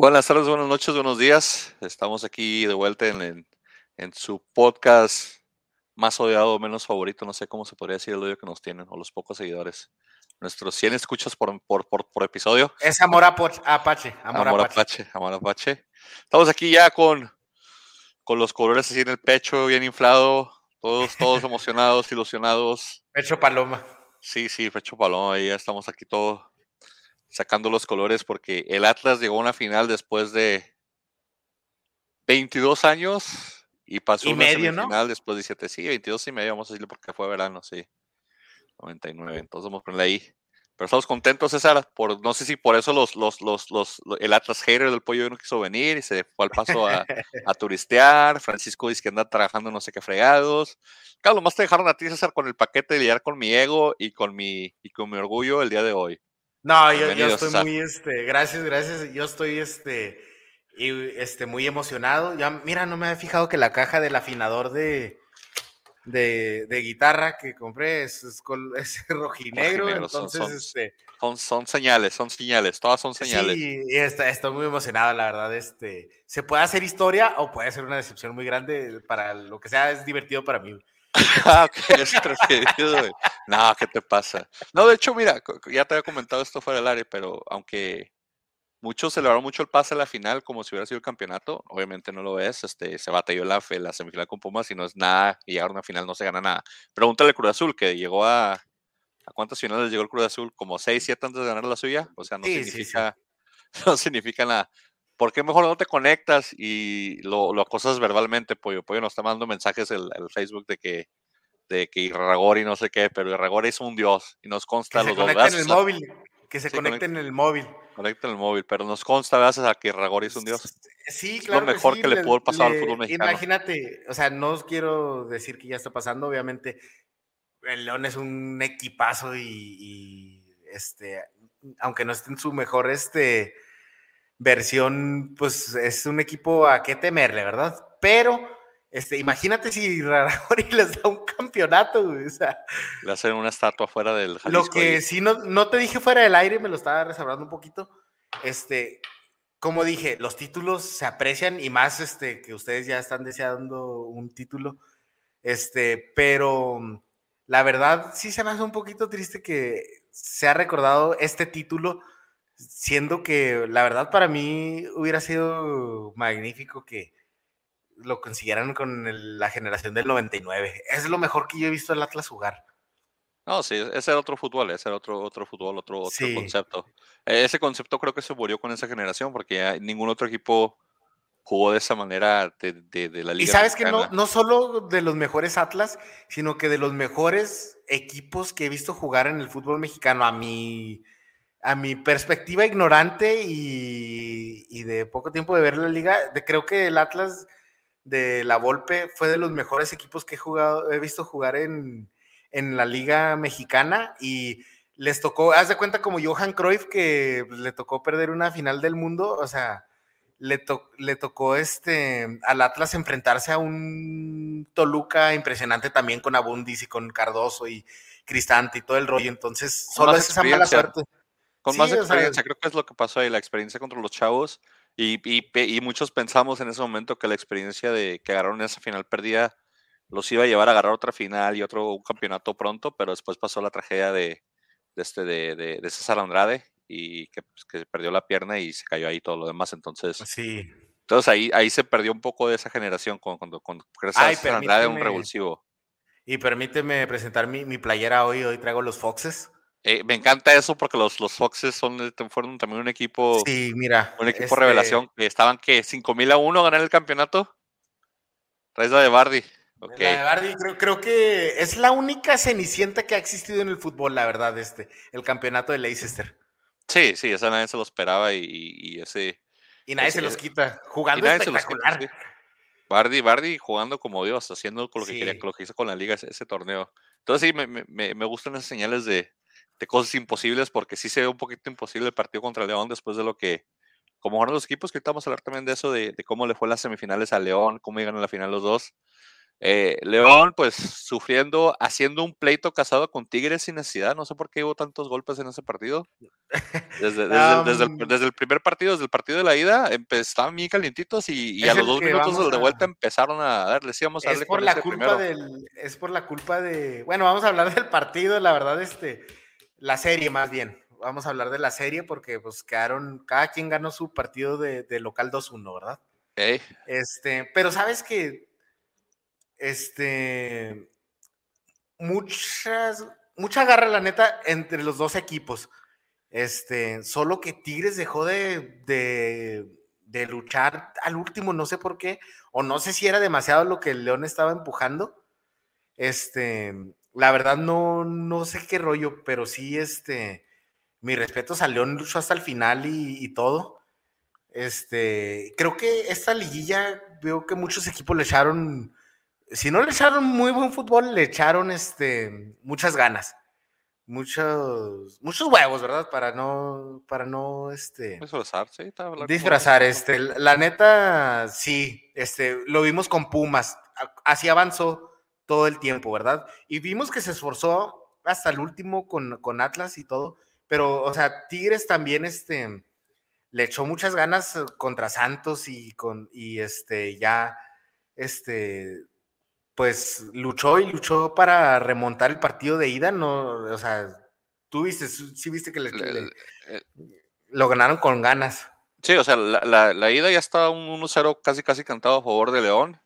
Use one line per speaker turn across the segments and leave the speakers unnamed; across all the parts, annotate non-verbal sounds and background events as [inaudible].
Buenas tardes, buenas noches, buenos días. Estamos aquí de vuelta en, en, en su podcast más odiado o menos favorito, no sé cómo se podría decir el odio que nos tienen, o los pocos seguidores. Nuestros 100 escuchas por, por, por, por episodio.
Es Amor Apache. Apache
amor, amor Apache. Amor Apache. Estamos aquí ya con, con los colores así en el pecho, bien inflado, todos, todos [laughs] emocionados, ilusionados.
Pecho paloma.
Sí, sí, pecho paloma, ahí ya estamos aquí todos sacando los colores porque el Atlas llegó a una final después de 22 años y pasó
y
una
medio,
semifinal después de 17, sí, 22 y medio, vamos a decirle porque fue verano, sí. 99, entonces vamos a ponerle ahí. Pero estamos contentos, César, por, no sé si por eso los, los, los, los, el Atlas hater del pollo no quiso venir y se fue al paso a, a turistear. Francisco dice que anda trabajando no sé qué fregados. Claro, más te dejaron a ti, César, con el paquete de lidiar con mi ego y con mi, y con mi orgullo el día de hoy.
No, yo, yo estoy muy, este, gracias, gracias. Yo estoy, este, y, este, muy emocionado. Ya, mira, no me había fijado que la caja del afinador de, de, de guitarra que compré es, es, [laughs] es rojinegro, entonces,
son, son,
este...
Son, son señales, son señales, todas son señales.
Sí, y está, estoy muy emocionado, la verdad. Este, se puede hacer historia o puede ser una decepción muy grande para lo que sea, es divertido para mí. [laughs]
ah, ok, es [laughs] güey. No, ¿qué te pasa? No, de hecho, mira, ya te había comentado esto fuera del área, pero aunque muchos celebraron mucho el pase a la final como si hubiera sido el campeonato, obviamente no lo es, este, se batalló la, la semifinal con Pumas y no es nada, y llegar a una final no se gana nada. Pregúntale al Cruz Azul, que llegó a, ¿a cuántas finales llegó el Cruz Azul? Como 6, 7 antes de ganar la suya, o sea, no
Sí, sí,
significa, [laughs] no significa nada. ¿Por qué mejor no te conectas y lo, lo acosas verbalmente, Pollo? Pollo nos está mandando mensajes el, el Facebook de que, de que Irragori no sé qué, pero Irragori es un dios y nos consta
Que se
los dos.
conecte en
¿verdad,
el móvil, que se
Sí,
conecte
conecta.
en el móvil.
Conecta en el móvil, pero nos consta gracias a que Irragori es un dios.
Sí,
Es
claro
lo mejor
sí,
que le pudo pasar al fútbol mexicano.
Imagínate, o sea, no os quiero decir que ya está pasando, obviamente el León es un equipazo y, y, este, aunque no esté en su mejor este, versión, pues es un equipo a qué temerle, ¿verdad? Pero, este, imagínate si Raragori les da un campeonato, güey, o sea,
Le hacen una estatua fuera del
lo
Jalisco.
que
ahí.
sí no, no te dije fuera del aire, me lo estaba reservando un poquito. Este, como dije, los títulos se aprecian y más este, que ustedes ya están deseando un título. Este, pero la verdad sí se me hace un poquito triste que se ha recordado este título, siendo que la verdad para mí hubiera sido magnífico que lo consiguieran con el- la generación del 99. Es lo mejor que yo he visto al Atlas jugar.
No, sí, ese era otro fútbol, ese era otro, otro fútbol, otro, otro
Sí.
concepto. Eh, Ese concepto creo que se murió con esa generación porque ya ningún otro equipo jugó de esa manera de, de, de la liga.
Y sabes que no, no solo de los mejores Atlas, sino que de los mejores equipos que he visto jugar en el fútbol mexicano, a mi, a mi perspectiva ignorante y, y de poco tiempo de ver la liga, de- creo que el Atlas de la Volpe fue de los mejores equipos que he jugado, he visto jugar en, en la liga mexicana y les tocó, haz de cuenta como Johan Cruyff que pues, le tocó perder una final del mundo, o sea, le, to- le tocó este, al Atlas enfrentarse a un Toluca impresionante también con Abundis y con Cardoso y Cristante y todo el rollo. Entonces, solo es esa mala suerte.
Con
Sí,
más
o sea-
experiencia, creo que es lo que pasó ahí, la experiencia contra los chavos. Y, y, pe- y muchos pensamos en ese momento que la experiencia de que agarraron esa final perdida los iba a llevar a agarrar otra final y otro un campeonato pronto, pero después pasó la tragedia de, de, este, de, de, de César Andrade y que, pues, que perdió la pierna y se cayó ahí todo lo demás. Entonces,
Sí.
entonces ahí, ahí se perdió un poco de esa generación cuando, cuando, cuando
Ay,
César Andrade un revulsivo.
Y permíteme presentar mi, mi playera hoy. Hoy traigo los Foxes.
Eh, me encanta eso porque los, los Foxes son, fueron también un equipo
Sí, mira.
Un equipo
este,
revelación que estaban que 5000 a 1 a ganar el campeonato. Traes la de Bardi.
La de Bardi, creo, creo que es la única cenicienta que ha existido en el fútbol, la verdad, este, el campeonato de Leicester.
Sí, sí, esa nadie se lo esperaba y, y- ese.
Y nadie
Ese-
se los quita. Jugando
los quita,
espectacular.
sí. Bardi, Bardi jugando como Dios, haciendo con lo que quería,
Sí.
con lo que hizo con la liga ese, ese torneo. Entonces sí, me, me- me- me gustan esas señales de, de cosas imposibles, porque sí se ve un poquito imposible el partido contra León después de lo que, como jugaron los equipos, que ahorita vamos a hablar también de eso, de, de cómo le fue en las semifinales a León, cómo llegan a la final los dos. Eh, León, pues sufriendo, haciendo un pleito casado con Tigres sin necesidad. No sé por qué hubo tantos golpes en ese partido. Desde, [laughs] el, primer partido, desde el partido de la ida, estaban bien calientitos y, a los dos minutos de vuelta empezaron a darle. Sí, vamos a
es por la culpa del, Es por la culpa de. Bueno, vamos a hablar del partido, la verdad, este, la serie más bien. Vamos a hablar de la serie porque pues quedaron, cada quien ganó su partido de, local 2-1, ¿verdad? Este, pero sabes que este, muchas, mucha garra, la neta, entre los dos equipos. Este, solo que Tigres dejó de, de, luchar al último, no sé por qué, o no sé si era demasiado lo que el León estaba empujando. Este, la verdad no, no sé qué rollo, pero sí, este, mi respeto a León luchó hasta el final y, y, todo. Este, creo que esta liguilla, veo que muchos equipos le echaron si no le echaron muy buen fútbol, le echaron este, muchas ganas. Muchos, muchos huevos, ¿verdad? Para no, para no, este...
Disfrazar, sí.
Disfrazar, este, la neta, sí, este, lo vimos con Pumas, así avanzó todo el tiempo, ¿verdad? Y vimos que se esforzó hasta el último con, con Atlas y todo, pero, o sea, Tigres también, este, le echó muchas ganas contra Santos y con, y este, ya, este, pues luchó y luchó para remontar el partido de ida, no, o sea, tú viste, sí viste que eh, lo ganaron con ganas.
Sí, o sea, la, ida ya estaba un 1-0 casi casi cantado a favor de León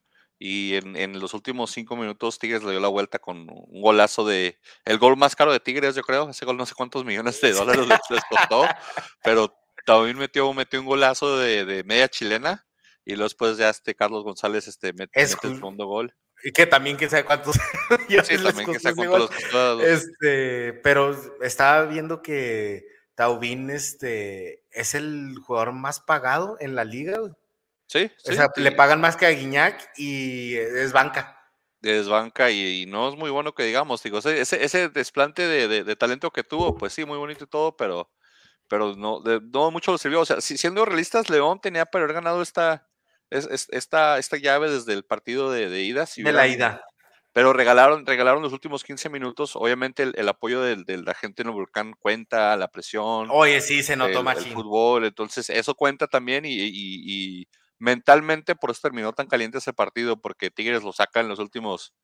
y en, los últimos cinco minutos Tigres le dio la vuelta con un golazo de, el gol más caro de Tigres yo creo, ese gol no sé cuántos millones de dólares les, costó, [laughs] pero también metió, metió un golazo de, media chilena y luego después ya este Carlos González este, mete, el segundo gol.
Y que también quién sabe cuántos. [laughs] sí, también que sabe cuántos Este, pero estaba viendo que Taubín este, es el jugador más pagado en la liga.
Sí,
O sea, le pagan más que a Guiñac y es banca.
Es banca y, no es muy bueno que digamos. Digo, ese, ese desplante de, talento que tuvo, pues sí, muy bonito y todo, pero, pero no, no mucho lo sirvió. O sea, si, siendo realistas, León tenía para haber ganado esta, es, esta, esta llave desde el partido de, de ida.
de la ida.
Pero regalaron, regalaron los últimos 15 minutos. Obviamente el, apoyo de, la gente en el volcán cuenta, la presión.
Oye, sí, se notó
más. El fútbol, entonces eso cuenta también y, mentalmente por eso terminó tan caliente ese partido, porque Tigres lo saca en los últimos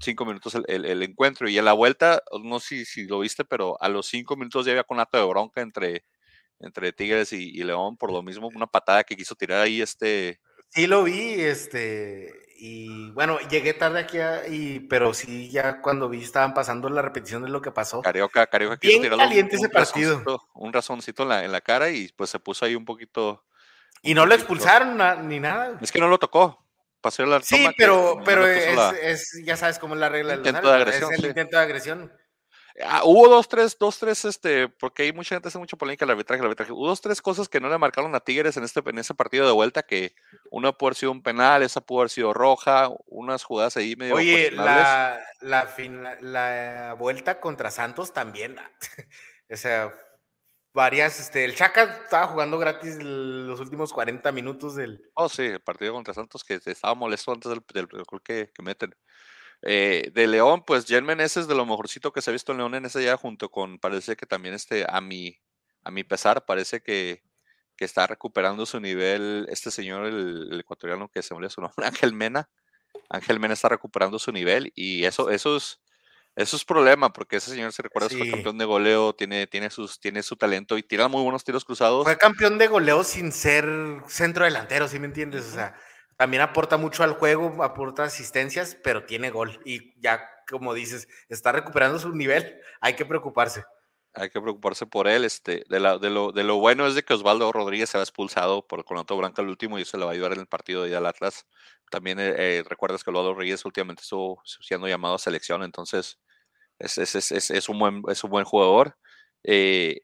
cinco minutos el, encuentro. Y en la vuelta, no sé si, lo viste, pero a los cinco minutos ya había conato de bronca entre, entre Tigres y, y, León por lo mismo, una patada que quiso tirar ahí este
Sí lo vi, este, y bueno, llegué tarde aquí, y, pero sí, ya cuando vi estaban pasando la repetición de lo que pasó.
Carioca, Carioca
quiso Bien caliente ese partido.
Razoncito, un razoncito en la, en la cara y pues se puso ahí un poquito.
Y no lo expulsaron ni nada.
Es que no lo tocó. Pasó la
sí, pero, pero es, ya sabes cómo es la regla
intento de agresión.
Es el intento de agresión.
Ah, hubo dos, tres, dos, tres, este, porque hay mucha gente hace mucha polémica el arbitraje, el arbitraje. Hubo dos, tres cosas que no le marcaron a Tigres en este, en ese partido de vuelta, que una pudo haber sido un penal, esa pudo haber sido roja, unas jugadas ahí medio.
Oye, la, la, la, vuelta contra Santos también. [laughs] o sea, varias, este, el Chaca estaba jugando gratis los últimos 40 minutos del.
Oh, sí, el partido contra Santos que estaba molesto antes del, del, gol que, que meten. Eh, de León, pues Jen Meneses de lo mejorcito que se ha visto en León en ese día, junto con, parece que también este, a mi, a mi pesar, parece que, que está recuperando su nivel, este señor, el, ecuatoriano que se me olvidó su [laughs] nombre, Ángel Mena. Ángel Mena está recuperando su nivel y eso, eso es, eso es problema, porque ese señor se recuerda, fue campeón de goleo, tiene, tiene, sus, tiene su talento y tira muy buenos tiros cruzados.
Fue campeón de goleo sin ser centro delantero, ¿sí me entiendes? O sea, también aporta mucho al juego, aporta asistencias, pero tiene gol. Y ya, como dices, está recuperando su nivel, hay que preocuparse.
Hay que preocuparse por él. Este, de, la, de, lo, de lo bueno es de que Osvaldo Rodríguez se ha expulsado por Conato Branca el último y eso le va a ayudar en el partido de ida al Atlas. También eh, eh, recuerdas que Osvaldo Rodríguez últimamente estuvo siendo llamado a selección, entonces es, es, es, es un, buen, es un buen jugador. Eh,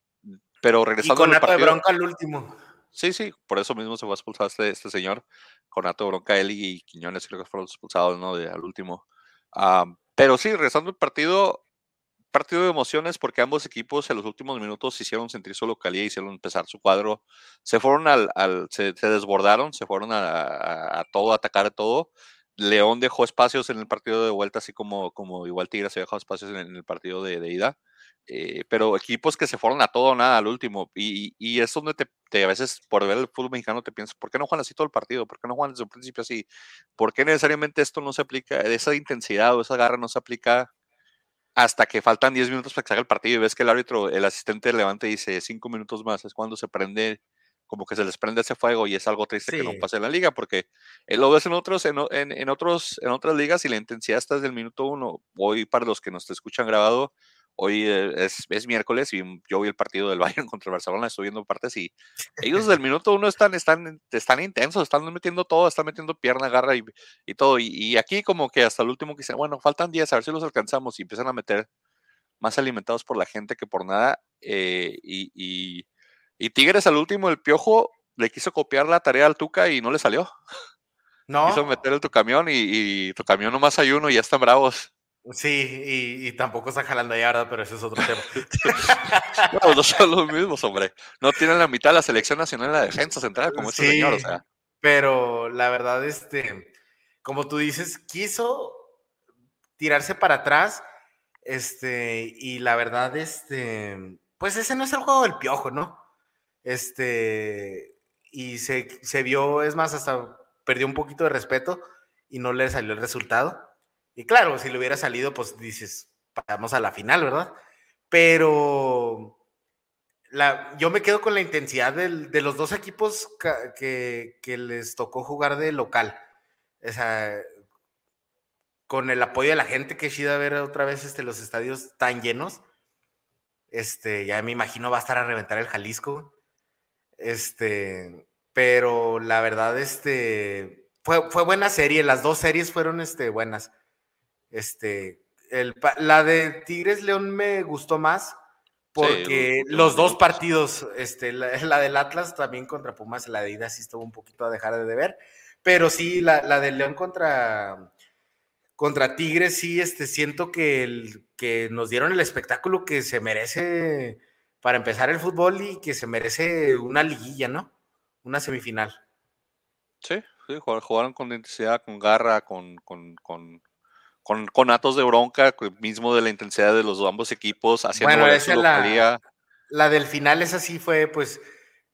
pero regresando
y Conato de Bronca al último.
Sí, sí, por eso mismo se fue a expulsar este, este señor. Conato, Bronca, y Quiñones creo que fueron expulsados, ¿no? De, al último. pero sí, regresando el partido, partido de emociones porque ambos equipos en los últimos minutos hicieron sentir su localidad, hicieron empezar su cuadro, se fueron al, al se, desbordaron, se fueron a, todo, a atacar todo. León dejó espacios en el partido de vuelta, así como, como igual Tigres se dejó espacios en, el partido de, ida. Eh, pero equipos que se fueron a todo o nada al último. Y, y es donde te, a veces por ver el fútbol mexicano te piensas, ¿por qué no juegan así todo el partido? ¿Por qué no juegan desde un principio así? ¿Por qué necesariamente esto no se aplica, esa intensidad o esa garra no se aplica hasta que faltan 10 minutos para que salga el partido y ves que el árbitro, el asistente levante y dice 5 minutos más? Es cuando se prende como que se les prende ese fuego y es algo triste que no pase en la liga porque eh, lo ves en otros en, en, otros en otras ligas y la intensidad está desde el minuto uno. Hoy para los que nos escuchan grabado hoy eh, es, es, miércoles y yo vi el partido del [laughs] Bayern contra el Barcelona estoy viendo partes y ellos desde el minuto uno están están están intensos están metiendo todo están metiendo pierna garra y, y todo. Y, aquí como que hasta el último que dicen bueno faltan 10 a ver si los alcanzamos y empiezan a meter más alimentados por la gente que por nada eh, y y Tigres al último, el Piojo le quiso copiar la tarea al Tuca y no le salió. No. Quiso meter el tu camión y, tu camión nomás hay uno y ya están bravos.
Sí, y, tampoco está jalando allá, ¿verdad? Pero ese es otro tema. [laughs]
no, no son los mismos, hombre. No tienen la mitad de la selección nacional en la defensa central como este señor, o sea.
Pero la verdad, este, como tú dices, quiso tirarse para atrás, este, y la verdad, este, pues ese no es el juego del piojo, ¿no? Este, y se, se vio, es más, hasta perdió un poquito de respeto y no le salió el resultado. Y claro, si le hubiera salido, pues dices, pasamos a la final, ¿verdad? Pero la, yo me quedo con la intensidad de los dos equipos que, que, les tocó jugar de local. O sea, con el apoyo de la gente que chida ver otra vez este, los estadios tan llenos. Este, ya me imagino va a estar a reventar el Jalisco. Este, pero la verdad, este, fue, fue buena serie. Las dos series fueron este, buenas. Este, el, la de Tigres León me gustó más porque los dos partidos, este, [laughs] la, del Atlas también contra Pumas, la de ida sí estuvo un poquito a dejar de ver, pero sí, la, la del León contra, contra Tigres, sí, este, siento que, el, que nos dieron el espectáculo que se merece para empezar el fútbol y que se merece una liguilla, ¿no? Una semifinal.
Sí, sí, jugaron con intensidad, con garra, con, con, con, con, atos de bronca, mismo de la intensidad de los ambos equipos, haciendo
bueno, esa la, la del final, esa sí fue, pues,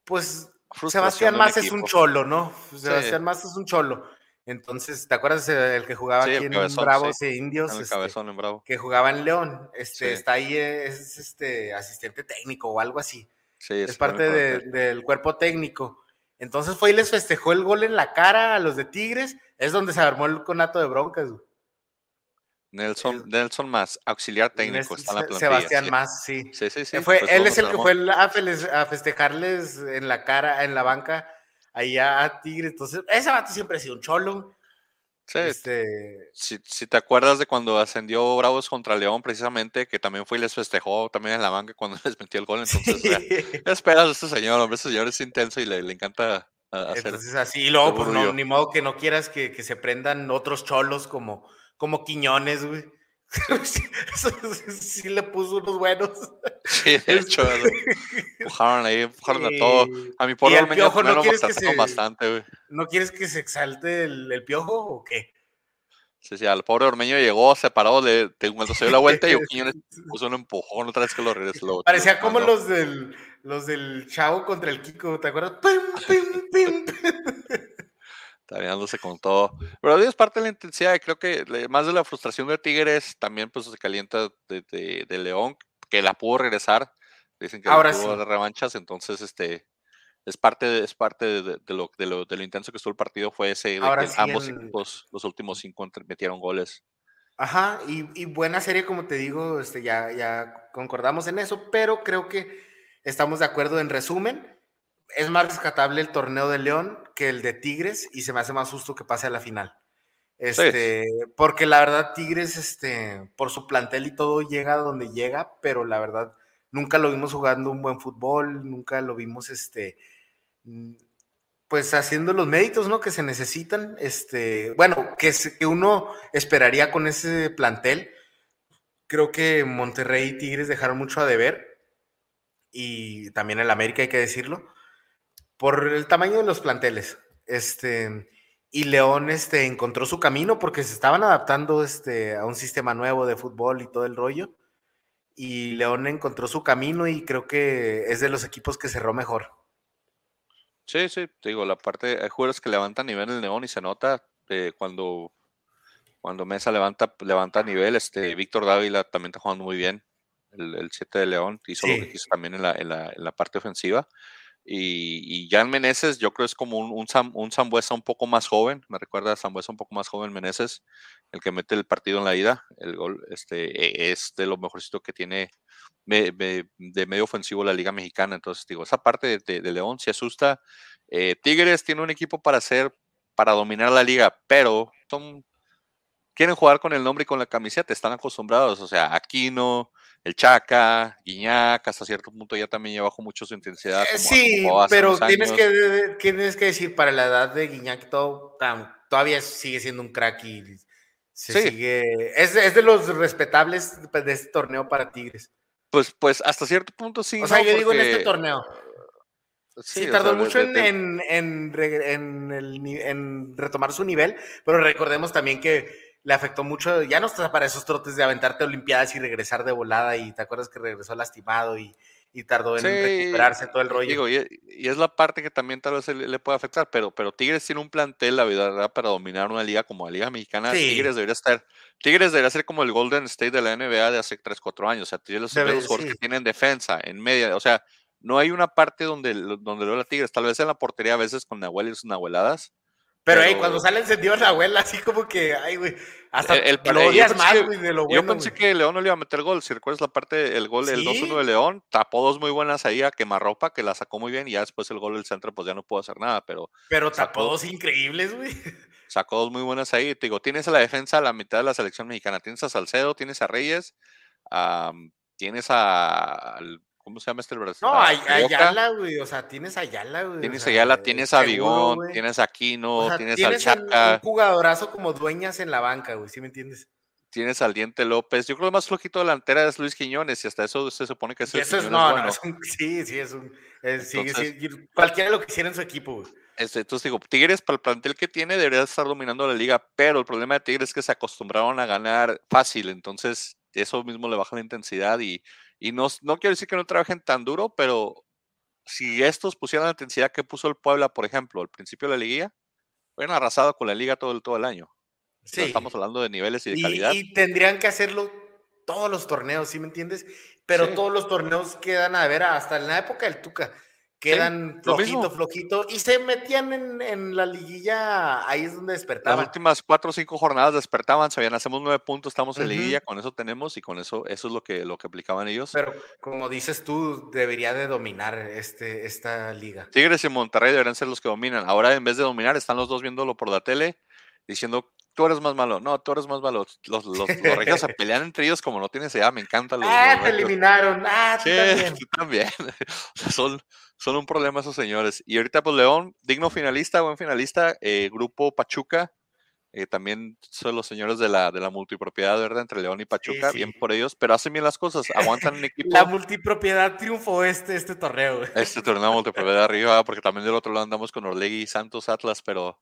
pues Sebastián Más es un cholo, ¿no? Sebastián Más es un cholo. Entonces, ¿te acuerdas el que jugaba aquí en Bravos e Indios?
Este, en Bravo.
Que jugaba en León. Este, Está ahí, es este asistente técnico o algo así. Sí, es, parte del cuerpo técnico. Entonces fue y les festejó el gol en la cara a los de Tigres. Es donde se armó el conato de broncas.
Nelson, Nelson más, auxiliar técnico, está en la
plantilla. Sebastián más, sí.
Sí, sí, sí.
Fue, él es el que fue a festejarles en la cara, en la banca allá a Tigre. Entonces, ese vato siempre ha sido un cholo.
Sí, este... si, te acuerdas de cuando ascendió Bravos contra León, precisamente, que también fue y les festejó también en la banca cuando [laughs] les metió el gol. Entonces, ¿qué esperas de este señor? Hombre, este señor es intenso y le, encanta hacer.
Entonces, así, y luego, pues no, ni modo que no quieras que, que, se prendan otros cholos como, como Quiñones, güey. [laughs] sí le puso unos buenos.
Sí, de hecho, empujaron ahí, empujaron a todo. A mi pobre
piojo no quieres que se, bastante, güey. ¿No quieres que se exalte el, piojo o qué?
Sí, sí, al pobre Ormeño llegó, se paró, le, cuando se dio la vuelta y [laughs] puso un empujón otra vez que lo regresó.
Parecía como los del, los del Chavo contra el Kiko, ¿te acuerdas? ¡Pim, pim, pim!
Dándose con todo. Pero es parte de la intensidad. Creo que más de la frustración de Tigres, también pues se calienta de, León, que la pudo regresar. Dicen que Ahora tuvo de revanchas, entonces este es parte de, es parte de, lo, de, lo, de lo intenso que estuvo el partido fue ese de que ambos equipos los últimos cinco metieron goles.
Ajá, y, buena serie, como te digo, este, ya, ya concordamos en eso, pero creo que estamos de acuerdo en resumen es más rescatable el torneo de León que el de Tigres y se me hace más justo que pase a la final. Este, porque la verdad Tigres, este, por su plantel y todo llega donde llega, pero la verdad nunca lo vimos jugando un buen fútbol, nunca lo vimos, este, pues haciendo los méritos, ¿no? Que se necesitan, este, bueno, que, que uno esperaría con ese plantel. Creo que Monterrey y Tigres dejaron mucho a deber y también el América hay que decirlo por el tamaño de los planteles. Este, y León este, encontró su camino porque se estaban adaptando este, a un sistema nuevo de fútbol y todo el rollo. Y León encontró su camino y creo que es de los equipos que cerró mejor.
Sí, sí, te digo, la parte, hay jugadores que levantan nivel el León y se nota eh, cuando, cuando Mesa levanta, levanta nivel, este Víctor Dávila también está jugando muy bien, el 7 de León, hizo lo que quiso también en la, en la, en la parte ofensiva. Y, y Jan Meneses, yo creo es como un, un, un Zambuesa un poco más joven, me recuerda a Zambuesa un poco más joven Meneses, el que mete el partido en la ida, el gol este, e, es de lo mejorcito que tiene de medio ofensivo la Liga Mexicana. Entonces, digo, esa parte de, León se asusta. Eh, Tigres tiene un equipo para hacer, para dominar la liga, pero quieren jugar con el nombre y con la camiseta, están acostumbrados, o sea, Aquino, el Chaca, Guiñac, hasta cierto punto ya también ya bajó mucho su intensidad.
Eh, sí, pero tienes que, tienes que decir, para la edad de Guiñac todo, todavía sigue siendo un crack y se sigue, es, es, de los respetables de este torneo para Tigres.
Pues, pues hasta cierto punto sí.
O sea, yo digo en este torneo. Sí, tardó mucho en, en, en, en, retomar su nivel, pero recordemos también que le afectó mucho, ya no está para esos trotes de aventarte Olimpiadas y regresar de volada, y te acuerdas que regresó lastimado y, y tardó en recuperarse todo el rollo.
y, es la parte que también tal vez le, puede afectar, pero, pero Tigres tiene un plantel, la verdad, para dominar una liga como la Liga Mexicana. Tigres debería estar, Tigres debería ser como el Golden State de la NBA de hace 3, 4 años. O sea, tiene los, Debe, que tienen defensa, en media, o sea, no hay una parte donde, donde lo la Tigres, tal vez en la portería a veces con Nahuel y sus Nahueladas,
pero, hey, cuando sale encendido la abuela, así como que, ay, güey, hasta el,
el, lo más, güey, de lo bueno. Yo pensé que León no le iba a meter gol. Si recuerdas la parte, el gol, el 2-1 de León, tapó dos muy buenas ahí a quemarropa, que la sacó muy bien, y ya después el gol del centro, pues ya no pudo hacer nada, pero.
Pero tapó dos increíbles, güey.
Sacó dos muy buenas ahí. Te digo, tienes a la defensa a la mitad de la selección mexicana. Tienes a Salcedo, tienes a Reyes, um, tienes a, al ¿Cómo se llama este
brasileño? No, Ayala, güey. O sea, tienes Ayala, güey.
Tienes Ayala, tienes a Vigón, tienes a Aquino, tienes, al Chaca.
Un jugadorazo como dueñas en la banca, güey. ¿Sí me entiendes?
Tienes al Diente López. Yo creo que más flojito delantera es Luis Quiñones y hasta eso se supone que es
el eso es, no, no, es un, sí, sí, es un. sí, sí, cualquiera lo quisiera en su equipo, güey.
Este, entonces digo, Tigres para el plantel que tiene debería estar dominando la liga, pero el problema de Tigres es que se acostumbraron a ganar fácil, entonces eso mismo le baja la intensidad y y no, no quiero decir que no trabajen tan duro, pero si estos pusieran la intensidad que puso el Puebla, por ejemplo, al principio de la liguilla, hubieran arrasado con la liga todo el, todo el año. Sí. estamos hablando de niveles y de calidad.
Y tendrían que hacerlo todos los torneos, ¿sí me entiendes? Pero todos los torneos quedan a ver hasta en la época del Tuca quedan flojito, flojito, y se metían en, la liguilla, ahí es donde despertaban.
Las últimas cuatro o cinco jornadas despertaban, sabían, hacemos nueve puntos, estamos en liguilla, con eso tenemos, y con eso, eso es lo que, lo que aplicaban ellos.
Pero como dices tú, debería de dominar este, esta liga.
Tigres y Monterrey deberían ser los que dominan. Ahora, en vez de dominar, están los dos viéndolo por la tele, diciendo, tú eres más malo, no, tú eres más malo. Los, los, [laughs] los se pelean entre ellos como no tienes idea, me encanta.
Los, ah, te eliminaron, ah, tú también.
Tú también. [laughs] son, son un problema esos señores. Y ahorita, pues León, digno finalista, buen finalista, eh, Grupo Pachuca, eh, también son los señores de la, de la multipropiedad, ¿verdad? Entre León y Pachuca, bien por ellos, pero hacen bien las cosas, aguantan un [laughs] equipo.
La multipropiedad triunfó este, este torneo.
Este torneo multipropiedad arriba, porque también del otro lado andamos con Orlegui, Santos, Atlas, pero,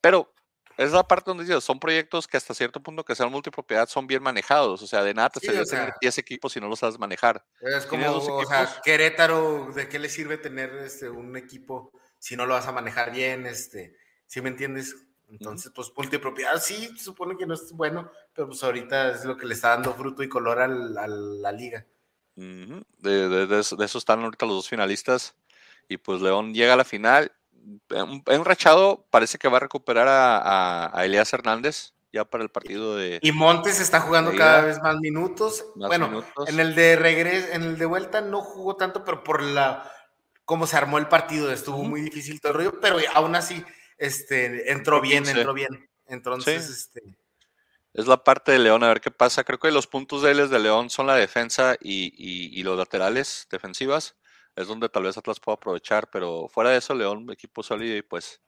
pero es la parte donde dice, son proyectos que hasta cierto punto que sean multipropiedad son bien manejados, o sea, de nada te sí, tener 10 equipos si no los sabes manejar.
Es como, o sea, Querétaro, ¿de qué le sirve tener este, un equipo si no lo vas a manejar bien? Este, ¿Sí me entiendes? Entonces, pues multipropiedad sí, supone que no es bueno, pero pues ahorita es lo que le está dando fruto y color a la liga.
de, eso, están ahorita los dos finalistas y pues León llega a la final en rachado parece que va a recuperar a, a, Elías Hernández ya para el partido de.
Y Montes está jugando cada vez más minutos. bueno, en el de regreso, en el de vuelta no jugó tanto, pero por la cómo se armó el partido, estuvo muy difícil todo el rollo, pero aún así este, entró bien, entró bien. Entonces, este.
Es la parte de León, a ver qué pasa. Creo que los puntos de él de León son la defensa y, y los laterales defensivas es donde tal vez Atlas pueda aprovechar, pero fuera de eso, León, equipo sólido y pues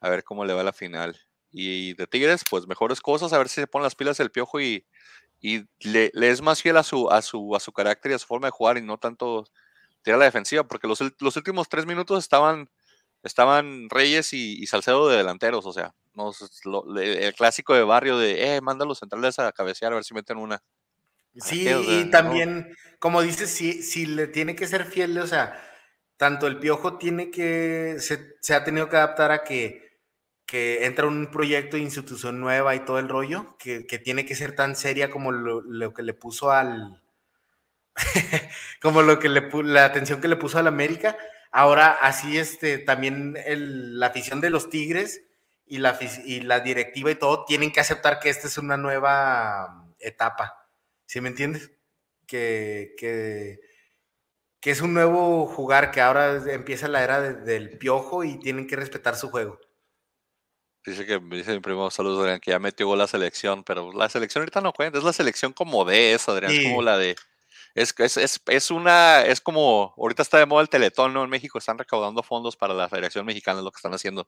a ver cómo le va la final. Y de Tigres, pues mejores cosas, a ver si se ponen las pilas el piojo y, y le, es más fiel a su, a, su, a su carácter y a su forma de jugar y no tanto tirar la defensiva, porque los, los últimos tres minutos estaban, estaban Reyes y, Salcedo de delanteros, o sea, no, el clásico de barrio de, eh, manda a los centrales a cabecear a ver si meten una.
Sí, y también, como dices, si, si le tiene que ser fiel, o sea, tanto el Piojo tiene que, se, ha tenido que adaptar a que, que, entra un proyecto de institución nueva y todo el rollo, que, tiene que ser tan seria como lo, que le puso al, [laughs] como lo que le, la atención que le puso al América. Ahora, así, este, también la afición de los Tigres y la, y la directiva y todo tienen que aceptar que esta es una nueva etapa ¿Sí me entiendes? Que, que, es un nuevo jugar, que ahora empieza la era del piojo y tienen que respetar su juego.
Dice que dice mi primo, saludos Adrián, que ya metió la selección, pero la selección ahorita no cuenta, es la selección como de eso, Adrián, es como la de es, es, es, una, es como, ahorita está de moda el Teletón, ¿no? En México están recaudando fondos para la Federación Mexicana, es lo que están haciendo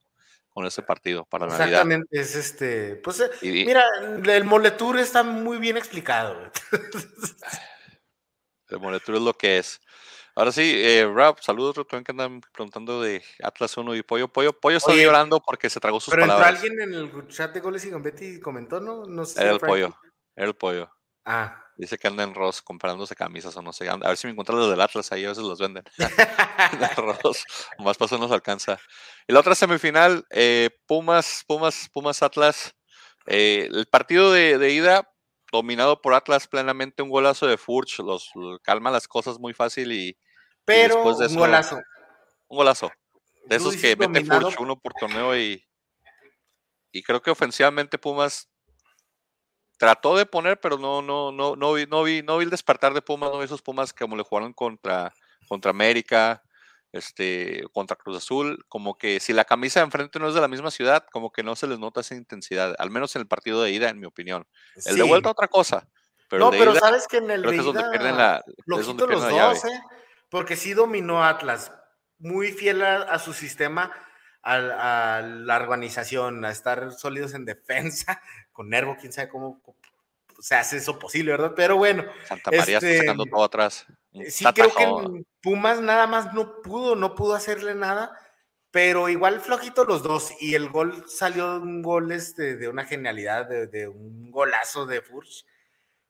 con ese partido para Navidad.
Exactamente, es este, pues eh, mira, el Moletour está muy bien explicado. [laughs]
el Moletour es lo que es. Ahora sí, eh, Rap, saludos, también que andan preguntando de Atlas 1 y Pollo. Pollo, Pollo está llorando porque se tragó sus
pero
palabras.
Pero alguien en el chat de goles y Betty comentó, ¿no? no
sé era el Pollo, era el Pollo.
Ah.
Dice que anda en Ross comprándose camisas o no sé. A ver si me encuentran los del Atlas, ahí a veces los venden. [laughs] [laughs] Ross, más paso nos alcanza. Y la otra semifinal, eh, Pumas, Pumas, Pumas Atlas. Eh, el partido de, ida, dominado por Atlas plenamente, un golazo de Furch, los, calma las cosas muy fácil y.
Pero de un golazo.
Un golazo. De esos que mete Furch uno por torneo y. Y creo que ofensivamente Pumas trató de poner, pero no, no, no, no vi, no vi, no vi el despertar de Pumas, no vi esos Pumas como le jugaron contra, contra América, este, contra Cruz Azul, como que si la camisa de enfrente no es de la misma ciudad, como que no se les nota esa intensidad, al menos en el partido de ida, en mi opinión. El de vuelta otra cosa.
Pero no, pero sabes que en el de ida, es donde pierden la, los dos, ¿eh? porque sí dominó Atlas, muy fiel a, su sistema, a, la organización, a estar sólidos en defensa, con Nervo, quién sabe cómo se hace eso posible, ¿verdad? Pero bueno.
Santa María está sacando este, todo atrás.
Eh, sí, creo que Pumas nada más no pudo, no pudo hacerle nada, pero igual flojito los dos. Y el gol salió un gol este, de una genialidad, de, un golazo de Furch,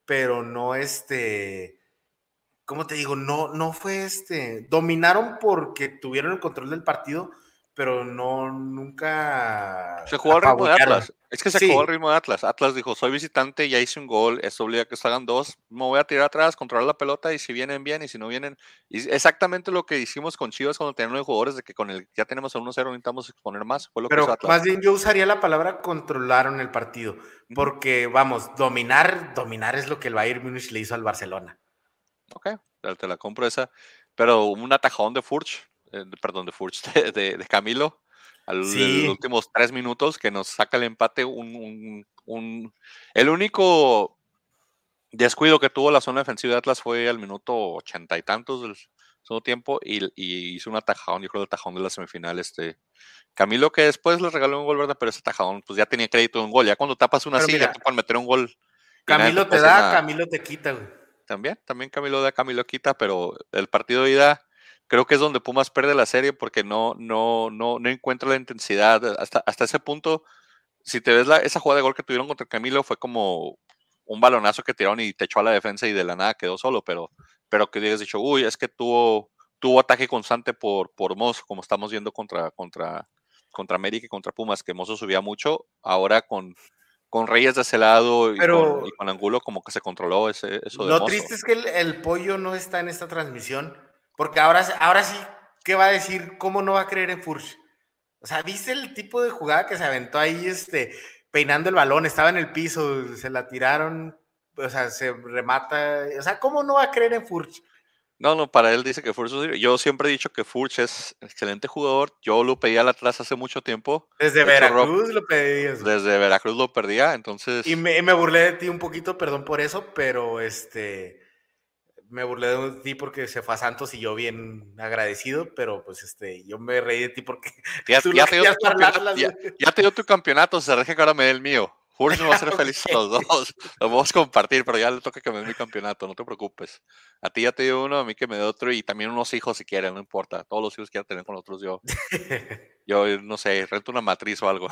pero no este. ¿Cómo te digo? No, no fue este. Dominaron porque tuvieron el control del partido, pero no, nunca.
Se jugó al ritmo de Atlas. Es que se jugó al ritmo de Atlas. Atlas dijo: Soy visitante, ya hice un gol, esto obliga a que salgan dos. Me voy a tirar atrás, controlar la pelota y si vienen, bien, y si no vienen. Y exactamente lo que hicimos con Chivas cuando tenían nueve jugadores, de que con el ya tenemos a 1-0, necesitamos exponer más. Fue lo
pero
que
más bien yo usaría la palabra controlaron el partido, porque vamos, dominar, dominar es lo que el Bayern Munich le hizo al Barcelona.
Ok, te la compro esa. Pero un atajón de Furch eh, perdón, de Furch, [laughs] de, Camilo, a los últimos tres minutos, que nos saca el empate. Un, el único descuido que tuvo la zona defensiva de Atlas fue al minuto ochenta y tantos del segundo tiempo y, hizo un atajón, yo creo el atajón de la semifinal. Este, Camilo, que después le regaló un gol verde, pero ese atajón, pues ya tenía crédito de un gol. Ya cuando tapas una ya te pueden meter un gol.
Camilo te da, Camilo te quita,
También, también Camilo da, Camilo quita, pero el partido de ida creo que es donde Pumas pierde la serie porque no, no, no, no encuentra la intensidad. Hasta, hasta ese punto, si te ves la, esa jugada de gol que tuvieron contra Camilo, fue como un balonazo que tiraron y te echó a la defensa y de la nada quedó solo, pero, pero que digas dicho, uy, es que tuvo, tuvo ataque constante por, por Mozo, como estamos viendo contra, contra, contra América y contra Pumas, que Mozo subía mucho, ahora con, con Reyes de ese lado y, con, Angulo como que se controló ese, eso
de Lo triste es que el pollo no está en esta transmisión porque ahora, ahora sí, ¿qué va a decir? ¿Cómo no va a creer en Furch? O sea, ¿viste el tipo de jugada que se aventó ahí, este, peinando el balón? Estaba en el piso, se la tiraron, o sea, se remata. O sea, ¿cómo no va a creer en Furch?
No, no, para él dice que Furch. Yo siempre he dicho que Furch es excelente jugador. Yo lo pedía al atrás hace mucho tiempo.
Desde Veracruz lo pedías.
Desde Veracruz lo perdía, entonces.
Y me, me, burlé de ti un poquito, perdón por eso, pero este me burlé de ti porque se fue a Santos y yo bien agradecido, pero pues este, yo me reí de ti porque [laughs]
ya, te, dio tu campeonato, se deja que ahora me dé el mío. Juro va a ser [laughs] feliz a los dos. [laughs] Lo vamos a compartir, pero ya le toca que me dé mi campeonato, no te preocupes. A ti ya te dio uno, a mí que me dé otro y también unos hijos si quieren, no importa. Todos los hijos que tener con otros yo. Yo, no sé, rento una matriz o algo.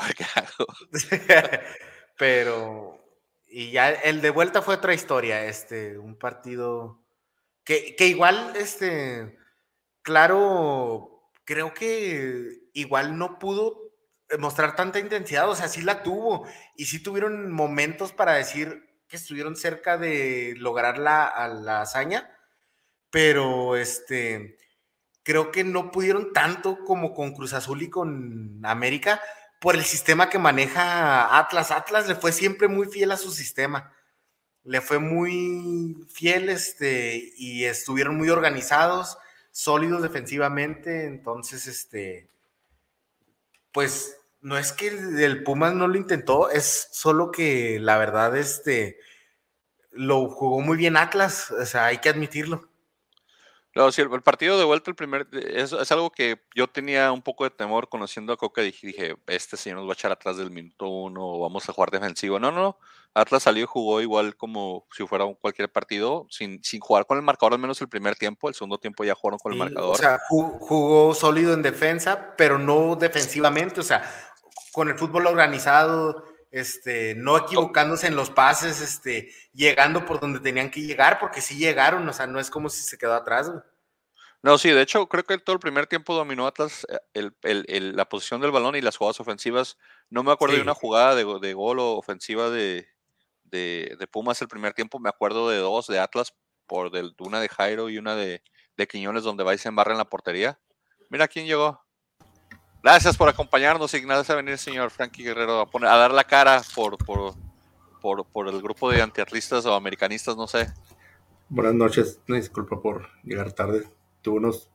pero, y ya el de vuelta fue otra historia, este, un partido que, igual, este, claro, creo que igual no pudo mostrar tanta intensidad, o sea, sí la tuvo y sí tuvieron momentos para decir que estuvieron cerca de lograr la, la hazaña, pero este, creo que no pudieron tanto como con Cruz Azul y con América por el sistema que maneja Atlas. Atlas le fue siempre muy fiel a su sistema, le fue muy fiel este, y estuvieron muy organizados, sólidos defensivamente, entonces, este, pues no es que el Pumas no lo intentó, es solo que la verdad, este, lo jugó muy bien Atlas, o sea, hay que admitirlo.
No, sí, el, partido de vuelta, el primer, es, es, algo que yo tenía un poco de temor conociendo a Coca. Dije, dije, este señor nos va a echar atrás del minuto uno vamos a jugar defensivo. No, no, Atlas salió y jugó igual como si fuera cualquier partido, sin, sin jugar con el marcador, al menos el primer tiempo. El segundo tiempo ya jugaron con el marcador. O
sea, jugó sólido en defensa, pero no defensivamente. O sea, con el fútbol organizado, este, no equivocándose en los pases, este, llegando por donde tenían que llegar, porque sí llegaron, o sea, no es como si se quedó atrás.
No, sí, de hecho, creo que todo el primer tiempo dominó Atlas eh, el, la posición del balón y las jugadas ofensivas. No me acuerdo de una jugada de, de, gol o ofensiva de, de, Pumas el primer tiempo, me acuerdo de dos de Atlas, por del, una de Jairo y una de, Quiñones, donde va y se embarra en la portería. Mira quién llegó. Gracias por acompañarnos y gracias a venir, señor Frankie Guerrero, a, poner, a dar la cara por, por, por, por el grupo de antiatlistas o americanistas, no sé.
Buenas noches, disculpa por llegar tarde. Tuve unos,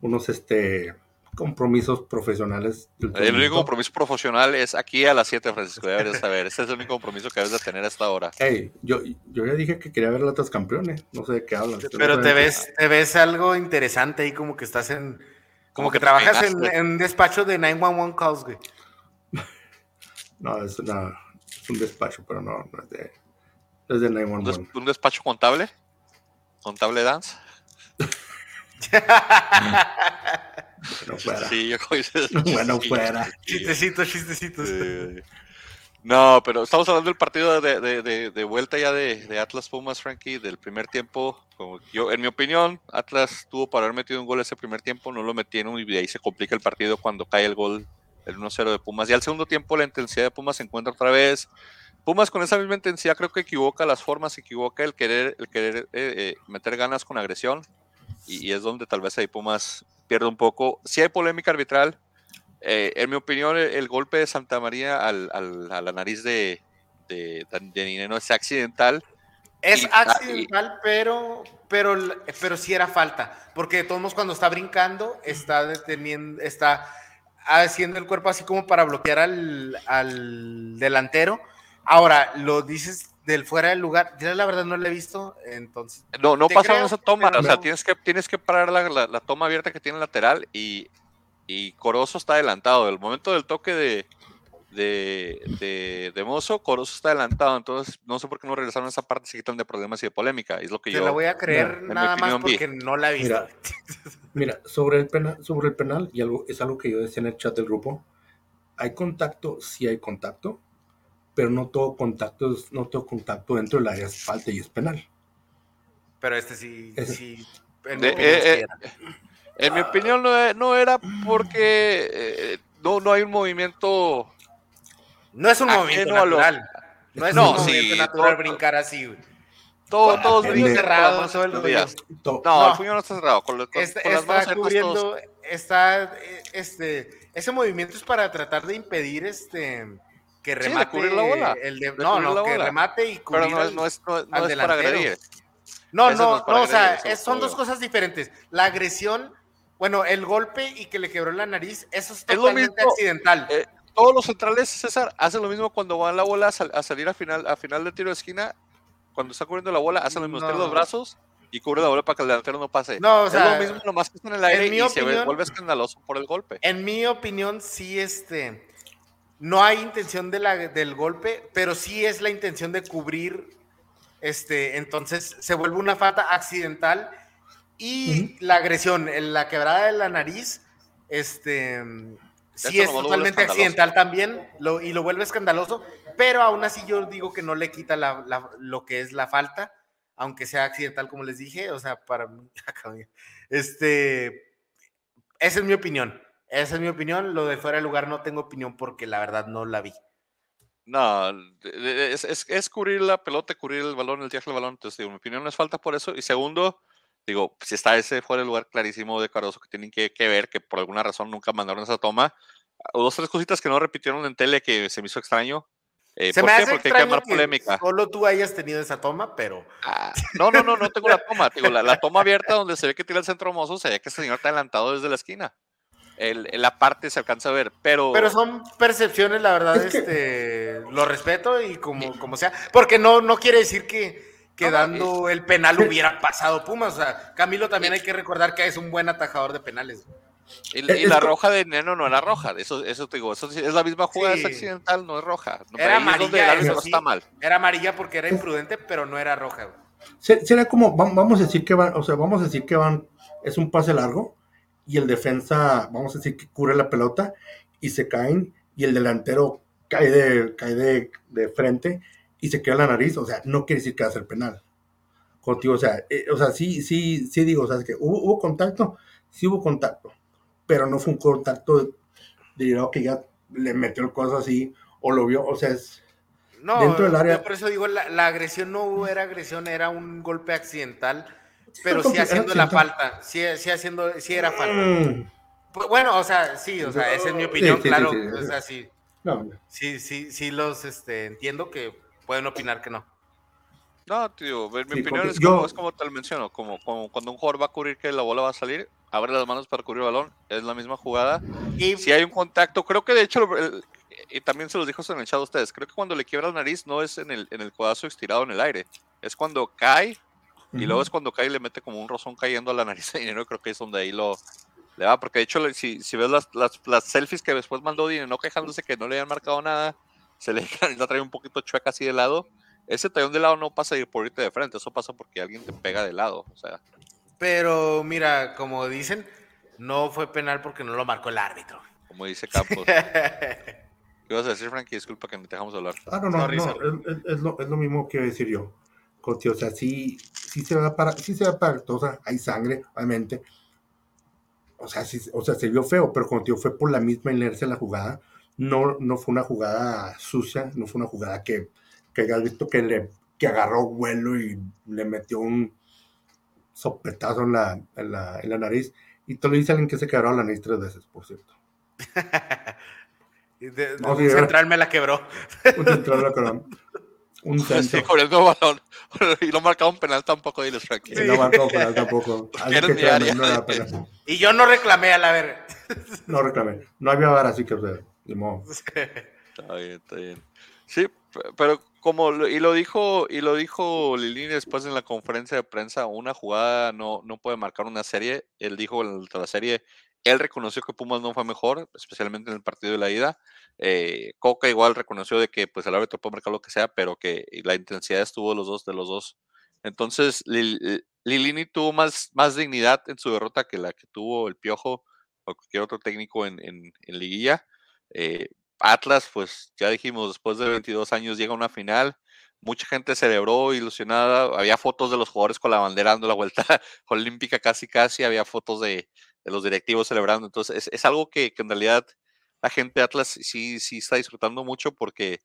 unos este, compromisos profesionales.
El único compromiso profesional es aquí a las 7, Francisco, deberías saber. Ese es el único compromiso que debes de tener hasta ahora.
Hey, yo, yo ya dije que quería ver a otros campeones, no sé de qué hablas.
Pero te ves, te ves algo interesante ahí, como que estás en como que, trabajas en, un despacho de 911 calls, güey. [laughs]
No, es, un despacho, pero no, no es de, es de 911.
¿Un, despacho contable? ¿Contable dance? [laughs] [laughs]
bueno, fuera.
Sí, yo [laughs]
Bueno, fuera.
Chistecitos, chistecitos.
No, pero estamos hablando del partido de, vuelta ya de, Atlas Pumas, Frankie, del primer tiempo. Como yo, en mi opinión, Atlas tuvo para haber metido un gol ese primer tiempo, no lo metieron y de ahí se complica el partido cuando cae el gol, el 1-0 de Pumas. Y al segundo tiempo la intensidad de Pumas se encuentra otra vez. Pumas con esa misma intensidad creo que equivoca las formas, equivoca el querer, el querer eh, eh, meter ganas con agresión y, y, es donde tal vez ahí Pumas pierde un poco. Si hay polémica arbitral, eh, en mi opinión, el, golpe de Santa María al, al, a la nariz de, de, de es accidental.
Es accidental, pero, pero, pero sí era falta. Porque de todos modos, cuando está brincando, está deteniendo, está haciendo el cuerpo así como para bloquear al, al delantero. Ahora, lo dices del fuera del lugar. Yo la verdad no lo he visto, entonces.
No, no pasa en esa toma. O sea, tienes que, tienes que parar la, la, la, toma abierta que tiene lateral y y Corozo está adelantado. El momento del toque de, de, de, Mozo, Corozo está adelantado. Entonces, no sé por qué no regresaron a esa parte, se quitan de problemas y de polémica. Es lo que
Te
yo.
la voy a creer nada más porque no la he visto.
Mira, sobre, el penal, sobre el penal, y algo, es algo que yo decía en el chat del grupo: hay contacto, sí hay contacto, pero no todo contacto, no todo contacto dentro del área es falta y es penal.
Pero este sí. sí
en mi opinión no, era porque eh, no, no hay un movimiento.
No es un movimiento natural. No es un movimiento natural brincar así,
Todo, todos
brincan cerrados.
No, el puño no está cerrado. Con,
está, está cubriendo, está, eh, este, ese movimiento es para tratar de impedir este que remate
sí, la bola.
El de, no, no, que remate y
cubrir Pero no, no es, no, no es para agredir.
No, no, no, o sea, son dos cosas diferentes. La agresión bueno, el golpe y que le quebró la nariz, eso es totalmente accidental.
Eh, todos los centrales, César, hacen lo mismo cuando van la bola a, salir a final, a final de tiro de esquina. Cuando está cubriendo la bola, hacen lo mismo, no. los brazos y cubre la bola para que el delantero no pase.
No, o sea,
es lo mismo, nomás que está en el aire y se vuelve escandaloso por el golpe.
En mi opinión, sí, este. No hay intención de la, del golpe, pero sí es la intención de cubrir, este, entonces se vuelve una falta accidental y la agresión, la quebrada de la nariz, este, sí es totalmente accidental también lo, y lo vuelve escandaloso, pero aún así yo digo que no le quita lo que es la falta, aunque sea accidental como les dije, o sea, para mí, [laughs] este, esa es mi opinión. Esa es mi opinión. Lo de fuera de lugar no tengo opinión porque la verdad no la vi.
No, es, cubrir la pelota, cubrir el balón, el viaje del balón. Entonces, digo, mi opinión no es falta por eso. Y segundo, digo, si está ese fuera de lugar clarísimo de Caroso que tienen que, ver, que por alguna razón nunca mandaron esa toma, o dos tres cositas que no repitieron en tele que se me hizo extraño.
Eh, se ¿Por me qué? Hace Porque hay que polémica. Solo tú hayas tenido esa toma, pero.
Ah, no, no, no, no tengo la toma. Digo, la, toma abierta donde se ve que tira el centro mozo, se ve que ese señor está adelantado desde la esquina el, la parte se alcanza a ver, pero...
Pero son percepciones, la verdad, [laughs] este, lo respeto y como, como sea, porque no, no quiere decir que, que dando el penal [laughs] hubiera pasado Pumas, o sea, Camilo también hay que recordar que es un buen atajador de penales.
Y, la roja de Neno no era roja, eso, eso te digo, eso es la misma jugada, es accidental, no es roja.
era amarilla, está mal. Era amarilla porque era imprudente, pero no era roja.
Sería como, vamos a decir que van, o sea, vamos a decir que van, es un pase largo, y el defensa, vamos a decir que cubre la pelota y se caen y el delantero cae de, cae de, frente y se queda la nariz, o sea, no quiere decir que va a ser penal. Contigo, o sea, eh, o sea, sí, sí, sí digo, o sea, que hubo, contacto, sí hubo contacto, pero no fue un contacto de, que ya le metió el coso así o lo vio, o sea, es
no, dentro del área. por eso digo, la, la agresión no era agresión, era un golpe accidental pero sí haciendo la falta, sí, sí haciendo, sí era falta. Mm. Pues, bueno, o sea, sí, o sea, esa es mi opinión, claro, o sea, sí. Sí, sí, sí los este, entiendo que pueden opinar que no.
No, tío, mi opinión es, como, es como te lo menciono, como, como, cuando un jugador va a cubrir que la bola va a salir, abre las manos para cubrir el balón, es la misma jugada. Y si hay un contacto, creo que de hecho, y también se los dijo en el chat a ustedes, creo que cuando le quiebra la nariz no es en el, en el codazo estirado en el aire, es cuando cae y luego es cuando cae y le mete como un rozón cayendo a la [laughs] nariz de dinero, creo que es donde ahí lo le va, porque de hecho si, si ves las, las, las, selfies que después mandó dinero, no quejándose que no le habían marcado nada, se le [laughs] la trae un poquito chueca así de lado, ese tallón de lado no pasa ir por irte de frente, eso pasa porque alguien te pega de lado, o sea.
Pero mira, como dicen, no fue penal porque no lo marcó el árbitro.
Como dice Campos. [laughs] ¿Qué vas a decir, Frankie? Disculpa que me dejamos hablar.
Ah, no, no, no, es, lo, es, lo, mismo que decir yo. O sea, sí, sí se va para, sí se va para, o sea, hay sangre, obviamente. O sea, sí, o sea, se vio feo, pero tío, fue por la misma inercia de la jugada. No, no fue una jugada sucia, no fue una jugada que, que hayas visto que le que agarró vuelo y le metió un sopetazo en la, en la, en la nariz. Y te lo dice alguien que se quebró la nariz tres veces, por cierto. [laughs]
un central me la quebró. Un central me la quebró.
Un sí,
corriendo balón. [laughs] y no marcaba un penal tampoco, diles Frankie.
Sí, no marcó un penal tampoco. [laughs]
no [laughs] y yo no reclamé a la ver.
no reclamé. No había vara, así que, o sea,
Está bien, está bien. Sí, pero como y lo dijo y lo dijo Lilini después en la conferencia de prensa, una jugada no, no puede marcar una serie. Él dijo en la serie, él reconoció que Pumas no fue mejor, especialmente en el partido de la ida. Eh, Coca igual reconoció de que pues el árbitro puede marcar lo que sea, pero que la intensidad estuvo de los dos, de los dos. Entonces, Lilini tuvo más, más dignidad en su derrota que la que tuvo el Piojo o cualquier otro técnico en, en, Liguilla. Eh, Atlas, pues ya dijimos, después de 22 años llega a una final. Mucha gente celebró, ilusionada. Había fotos de los jugadores con la bandera dando la vuelta [laughs] olímpica casi, casi. Había fotos de, de los directivos celebrando. Entonces, es, algo que, en realidad la gente de Atlas sí, sí está disfrutando mucho porque,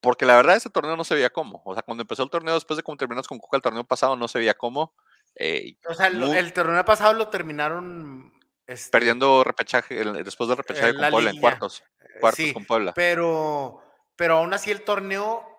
porque la verdad ese torneo no se veía cómo. O sea, cuando empezó el torneo, después de cómo terminamos con Coca, el torneo pasado no se veía cómo. Eh,
o sea, el torneo pasado lo terminaron
este, perdiendo repechaje, después del repechaje con Puebla en cuartos. Eh, cuartos con Puebla.
Pero, pero aún así el torneo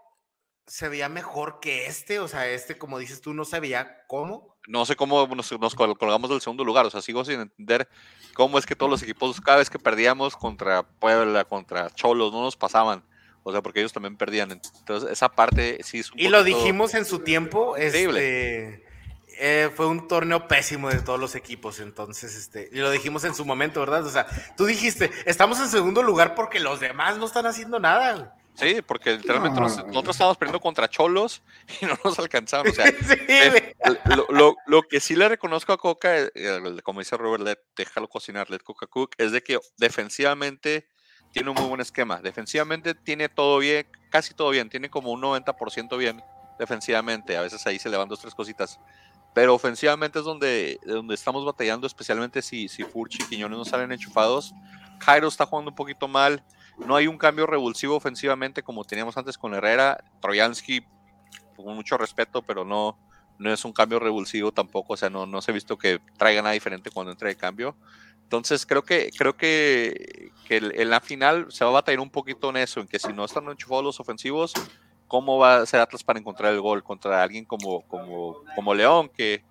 se veía mejor que este. O sea, este, como dices tú, no se veía cómo
no sé cómo nos, colgamos del segundo lugar, o sea, sigo sin entender cómo es que todos los equipos, cada vez que perdíamos contra Puebla, contra Cholos, no nos pasaban. O sea, porque ellos también perdían. Entonces, esa parte sí es
un Y lo dijimos en su tiempo. Este, eh, fue un torneo pésimo de todos los equipos, entonces, este, y lo dijimos en su momento, ¿verdad? O sea, tú dijiste, estamos en segundo lugar porque los demás no están haciendo nada.
Sí, porque literalmente nosotros estábamos perdiendo contra Cholos y no nos alcanzaban. O sea, [laughs] lo, que sí le reconozco a Coca, eh, como dice Robert, déjalo cocinar, let Coca Cook, es de que defensivamente tiene un muy buen esquema. Defensivamente tiene todo bien, casi todo bien, tiene como un 90% bien defensivamente. A veces ahí se le van dos, tres cositas. Pero ofensivamente es donde, donde estamos batallando, especialmente si, si Furchi y Quiñones no salen enchufados. Cairo está jugando un poquito mal. No hay un cambio revulsivo ofensivamente como teníamos antes con Herrera. Troyansky, con mucho respeto, pero no, no es un cambio revulsivo tampoco. O sea, no, no se ha visto que traiga nada diferente cuando entre de cambio. Entonces creo que creo que, que, en la final se va a batallar un poquito en eso, en que si no están enchufados los ofensivos, ¿cómo va a ser Atlas para encontrar el gol contra alguien como, como, como León, que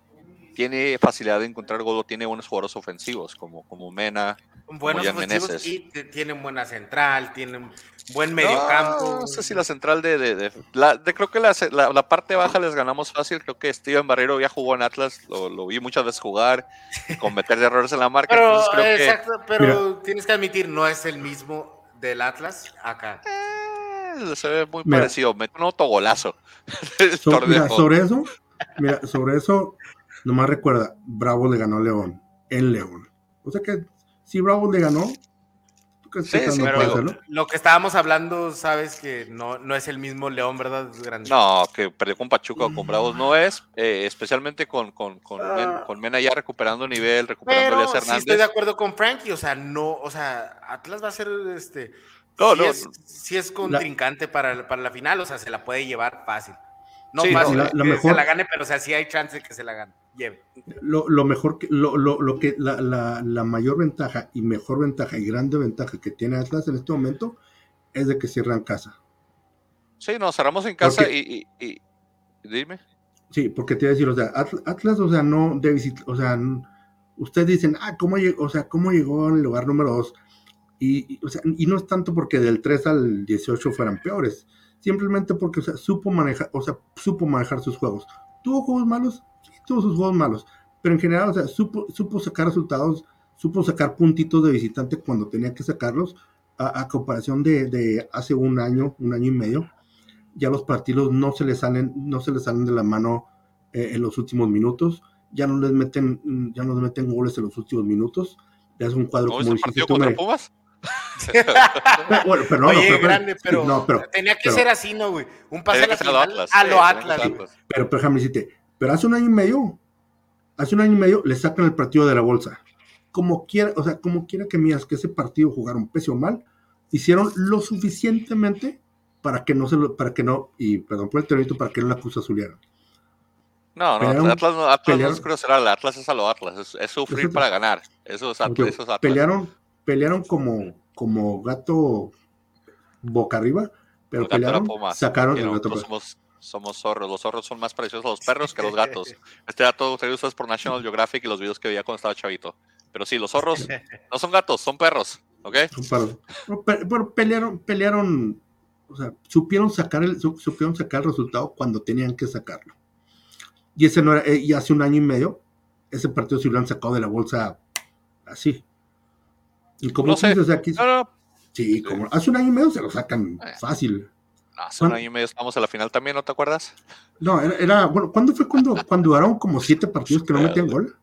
tiene facilidad de encontrar gol o tiene buenos jugadores ofensivos, como, como Mena,
buenos ofensivos y tienen buena central, tienen buen mediocampo.
No, sé si la central de, de, la, creo que la, la, parte baja les ganamos fácil. Creo que Steven Barrero ya jugó en Atlas, lo, vi muchas veces jugar, [laughs] cometer errores en la marca.
Pero, exacto, pero tienes que admitir, no es el mismo del Atlas acá.
Eh, se ve muy parecido, mete un autogolazo. [laughs]
sobre eso, mira, sobre eso, nomás recuerda, Bravo le ganó a León, en León. O sea que si Bravo le ganó,
Sí, sí, pero lo que estábamos hablando, sabes que no, no es el mismo León, ¿verdad?
No, que perdió con Pachuca o con Bravos no es, eh, especialmente con, con, con, ah. con, Mena ya recuperando nivel, recuperando
a Hernández. Sí estoy de acuerdo con Frankie, o sea, no, o sea, Atlas va a ser este.
No,
si
no,
es, Si es contrincante para, para la final, o sea, se la puede llevar fácil. No
sí,
fácil,
la,
que
mejor,
se la gane, pero o sea, sí hay chance de que se la gane. Lleve.
Lo, lo, mejor que, lo, lo, lo que la, la, la, mayor ventaja y mejor ventaja y grande ventaja que tiene Atlas en este momento es de que cierran casa.
Sí, nos cerramos en casa porque, y, y, y, dime.
Sí, porque te iba a decir, o sea, Atlas, o sea, no de visita, o sea, ustedes dicen, ah, ¿cómo llegó, o sea, cómo llegó en el lugar número 2? Y, o sea, y no es tanto porque del 3 al 18 fueran peores, simplemente porque o sea, supo manejar, o sea, supo manejar sus juegos. ¿Tuvo juegos malos? Sí, tuvo sus juegos malos, pero en general, o sea, supo, supo sacar resultados, supo sacar puntitos de visitante cuando tenía que sacarlos, a, a comparación de, de, hace un año, un año y medio, ya los partidos no se les salen, no se les salen de la mano eh, en los últimos minutos, ya no les meten, ya no les meten goles en los últimos minutos, ya es un cuadro
¿No
como
el partido contra Pumas? [laughs]
bueno, pero no,
Oye,
no, pero,
grande, pero,
no, pero,
tenía que
pero,
ser así, ¿no, güey? Un pase a la final
Atlas,
a lo
sí,
Atlas.
sí,
pero, pero déjame decirte, pero hace un año y medio, hace un año y medio le sacan el partido de la bolsa. Como quiera, o sea, como quiera que miras que ese partido jugaron pésimo mal, hicieron lo suficientemente para que no se lo, para que no, y perdón por el término, para que no la Cruz Azuliera.
No, no,
Pelearon-
Atlas, no, Atlas
pelearon-
no es cruceral, Atlas es a lo Atlas, es, es sufrir para ganar. Eso es Atlas. Eso es Atlas.
pelearon, pelearon como, como gato boca arriba, pero
El
pelearon,
Puma,
sacaron el gato.
nosotros somos, somos zorros. Los zorros son más parecidos a los [laughs] perros que a los gatos. Este dato traído ustedes por National Geographic y los videos que veía cuando estaba chavito. Pero sí, los zorros [laughs] no son gatos, son perros. ¿Ok?
Son paros. Pero, pe- pero pelearon, pelearon, o sea, supieron sacar el, su- supieron sacar el resultado cuando tenían que sacarlo. Y ese no era, eh, y hace un año y medio, ese partido se lo han sacado de la bolsa así. Y como
No sé.
dices, aquí,
No, no,
sí, como hace un año y medio se lo sacan
Eh.
fácil.
no, hace un año y medio estamos en la final también, ¿no te acuerdas?
No, era, era- bueno, ¿cuándo fue cuando, [laughs] cuando duraron como siete partidos que no metían gol?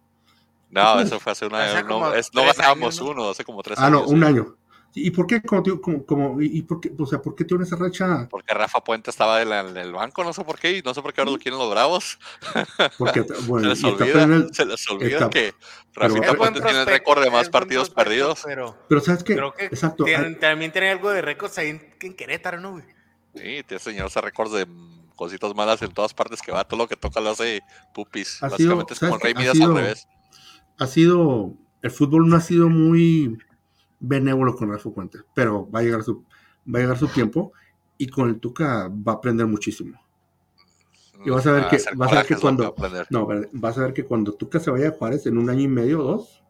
No, eso fue hace un año. No, es- no ganábamos
años, ¿no?
uno, hace como tres
Ah,
años.
no, un año. ¿Y por qué, como, como, como- y, y por qué, o sea, por qué tiene esa racha?
Porque Rafa Puente estaba en, la- en el banco, no sé por qué, y no sé por qué ahora lo quieren los bravos.
Porque, [laughs]
Se les olvida,
el-
se les olvida
está-
que Rafita Puente tiene el récord de más partidos perdidos.
Pero
Pero ¿sabes qué?
creo que
Exacto.
tienen- también tiene algo de récords ahí en, en Querétaro, ¿no, güey?
Sí, tiene señor ese récord de cositas malas en todas partes que va, todo lo que toca lo hace pupis.
Ha sido-
Básicamente es como. Rey Midas
sido-
al revés.
ha sido, el fútbol no ha sido muy benévolo con Rafa Puente, pero va a llegar su, va a llegar su tiempo y con el Tuca va a aprender muchísimo. Y vas a ver
Ah,
que- vas a ver que cuando-
a.
No, vas a ver que cuando Tuca se vaya a Juárez en un año y medio o dos,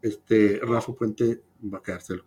este Rafa Puente va a quedarse el.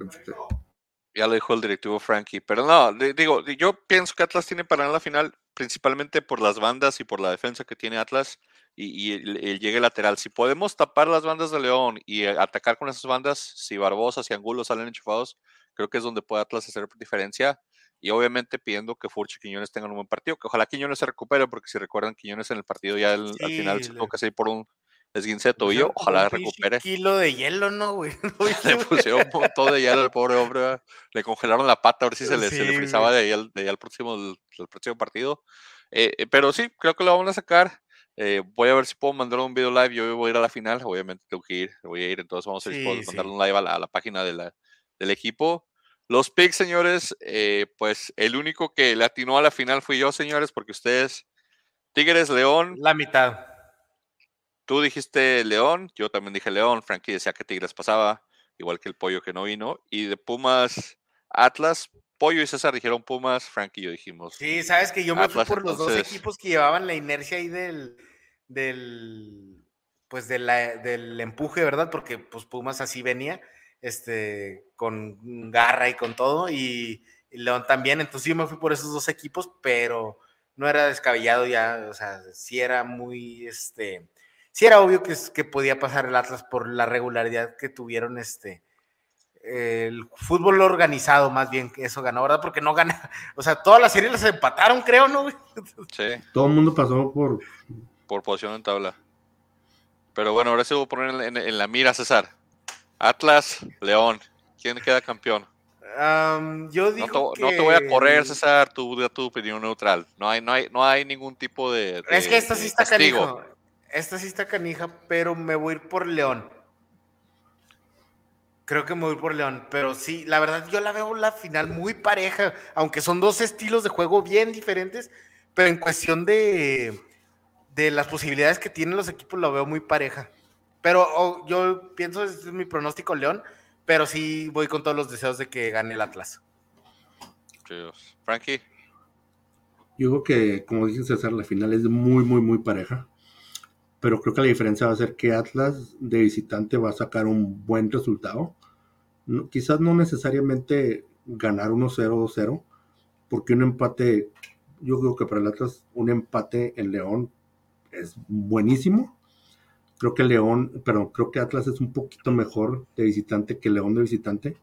Ya lo dijo el directivo Frankie. Pero no, di- digo, di- yo pienso que Atlas tiene para ganar la final, principalmente por las bandas y por la defensa que tiene Atlas. Y, el, llegue lateral. Si podemos tapar las bandas de León y atacar con esas bandas, si Barbosa, y Angulo salen enchufados, creo que es donde puede Atlas hacer diferencia. Y obviamente pidiendo que Furch y Quiñones tengan un buen partido, que ojalá Quiñones se recupere, porque si recuerdan, Quiñones en el partido ya al final se tuvo que hacer por un esguince de tobillo, ojalá recupere. Un
kilo de hielo, ¿no, güey? [laughs] [laughs]
le pusieron un montón de hielo al pobre hombre, le congelaron la pata a ver si se le, se le frizaba de ahí al, de al próximo, del, próximo partido. Eh, eh, pero sí, creo que lo vamos a sacar. Eh, voy a ver si puedo mandar un video live. Yo voy a ir a la final. Obviamente tengo que ir. Voy a ir. Entonces vamos a ver si puedo mandar un live a la, página de la, del equipo. Los picks, señores, pues el único que le atinó a la final fui yo, señores, porque ustedes, Tigres, León.
La mitad.
Tú dijiste León, yo también dije León, Frankie decía que Tigres pasaba, igual que el pollo que no vino. Y de Pumas, Atlas, Pollo y César dijeron Pumas, Frankie y yo dijimos.
Sí, sabes que yo me fui por los dos equipos que llevaban la inercia ahí del, del pues de del empuje, ¿verdad? Porque pues Pumas así venía, este, con garra y con todo, y, y León también. Entonces yo me fui por esos dos equipos, pero no era descabellado ya, o sea, sí era muy, este, sí era obvio que, que podía pasar el Atlas por la regularidad que tuvieron este el fútbol organizado más bien que eso ganó, ¿verdad? Porque no gana, [laughs] o sea, todas las series las empataron, creo, ¿no? [laughs]
Sí.
Todo el mundo pasó por
por posición en tabla. Pero bueno, ahora sí voy a poner en, la mira, César. Atlas, León. ¿Quién queda campeón?
yo digo
no, te, voy a correr, César, tu, tu opinión neutral. No hay, no hay, no hay ningún tipo de,
Es que esta sí está canija esta sí está canija, pero me voy a ir por León. Creo que me voy por León, pero sí, la verdad yo la veo la final muy pareja, aunque son dos estilos de juego bien diferentes, pero en cuestión de, de las posibilidades que tienen los equipos la veo muy pareja. Pero oh, yo pienso, este es mi pronóstico León, pero sí voy con todos los deseos de que gane el Atlas.
Frankie.
Yo creo que, como dice César, la final es muy, muy, muy pareja pero creo que la diferencia va a ser que Atlas de visitante va a sacar un buen resultado. quizás no necesariamente ganar 1-0 2-0, porque un empate, yo creo que para el Atlas un empate en León es buenísimo. Creo que León, pero creo que Atlas es un poquito mejor de visitante que León de visitante.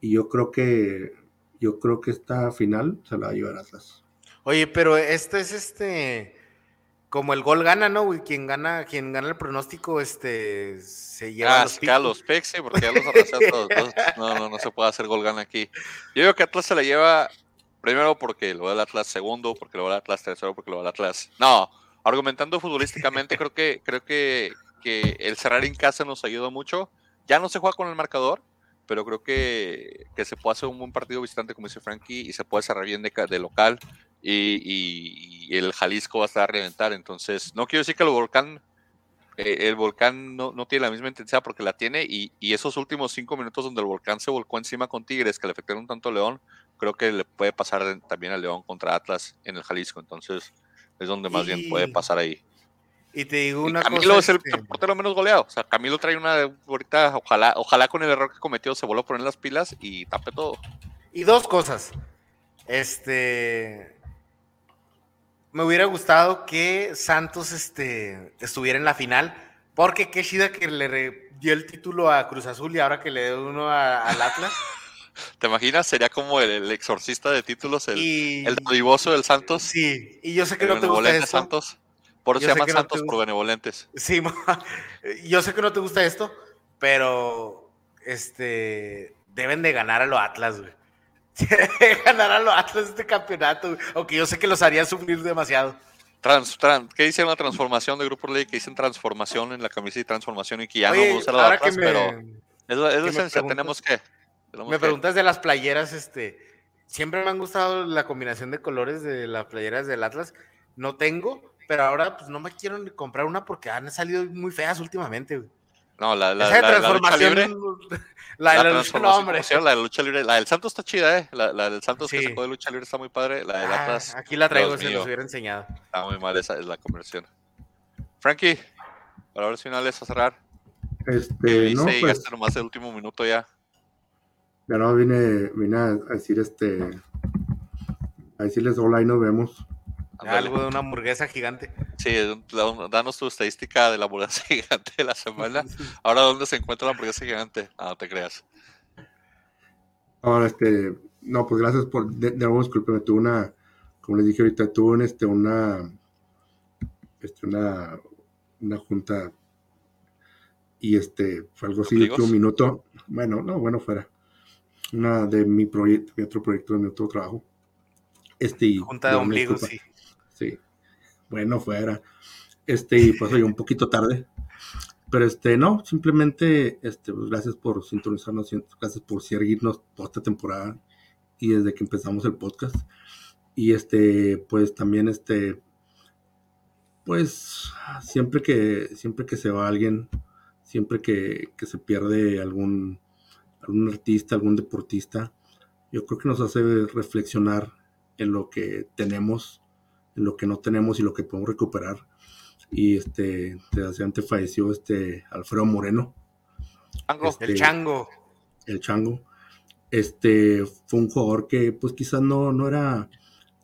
Y yo creo que yo creo que esta final se la va a llevar Atlas.
Oye, pero esto es este como el gol gana, ¿no? Quien gana, quien gana el pronóstico, este, se lleva
ah, los picks, sí, porque ya los todos. No, no, no se puede hacer gol gana aquí. Yo digo que Atlas se la lleva primero porque lo del Atlas segundo, porque lo del Atlas tercero, porque lo del Atlas. No, argumentando futbolísticamente, creo que, creo que, que el cerrar en casa nos ayuda mucho. Ya no se juega con el marcador, pero creo que, que, se puede hacer un buen partido visitante, como dice Frankie, y se puede cerrar bien de, de local y, el Jalisco va a estar a reventar. Entonces, no quiero decir que el volcán, eh, el volcán no, tiene la misma intensidad porque la tiene y, esos últimos cinco minutos donde el volcán se volcó encima con Tigres, que le afectaron tanto a León, creo que le puede pasar también a León contra Atlas en el Jalisco. Entonces, es donde más bien puede pasar ahí.
Y te digo una
Camilo es el este portero menos goleado. O sea, Camilo trae una ahorita, ojalá, ojalá con el error que cometió se vuelva a poner las pilas y tape todo.
Y dos cosas. Este, me hubiera gustado que Santos este, estuviera en la final, porque qué chida que le dio el título a Cruz Azul y ahora que le dio uno al Atlas. [laughs]
¿Te imaginas? Sería como el, exorcista de títulos, el, el divoso del Santos.
Sí, y yo sé que no te gusta esto.
Santos. Por eso se llaman Santos por benevolentes.
Sí, [laughs] yo sé que no te gusta esto, pero este deben de ganar a los Atlas, güey. [laughs] ganar a los Atlas este campeonato, aunque yo sé que los haría sufrir demasiado.
Trans, ¿Qué dice la transformación de Grupo Ley? Que dicen transformación en la camisa y transformación y que ya no
usa la Atlas,
pero es la, esencia, tenemos que.
me preguntas de las playeras, este, siempre me han gustado la combinación de colores de las playeras del Atlas, no tengo, pero ahora pues no me quiero ni comprar una porque han salido muy feas últimamente,
No, la, la, la,
transformación,
la, lucha libre. [laughs] La de la, lucha, no, hombre. La de lucha libre. La del Santos está chida, ¿eh? La, del Santos que sacó de lucha libre está muy padre. La de ah, Atlas.
Aquí la traigo, si nos hubiera enseñado.
Está muy mal, esa es la conversión. Frankie, para ver finales a cerrar.
Este, no,
pues, hasta nomás el último minuto ya.
Ya no, vine, vine a decir este. A decirles hola y nos vemos.
Algo de una hamburguesa gigante.
Sí, danos tu estadística de la hamburguesa [laughs] gigante de la semana. Ahora, ¿dónde se encuentra la hamburguesa gigante? Ah, no te creas.
Ahora, este, no, pues gracias por, de, nuevo, discúlpeme, tuve una, como les dije ahorita, tuve este, una, este, una, una junta y este, fue algo así de un minuto, bueno, no, bueno, fuera, una de mi proyecto, mi otro proyecto, de mi otro trabajo. Este,
junta de ombligo, sí.
Sí, bueno, fuera, este, y pues hoy un poquito tarde, pero este, no, simplemente, este, pues, gracias por sintonizarnos, gracias por seguirnos toda esta temporada y desde que empezamos el podcast. Y este, pues también este, pues siempre que, siempre que se va alguien, siempre que, se pierde algún, algún artista, algún deportista, yo creo que nos hace reflexionar en lo que tenemos, en lo que no tenemos y lo que podemos recuperar. Y este, desgraciadamente falleció este Alfredo Moreno.
Este, el chango.
El chango este fue un jugador que pues quizás no, no era...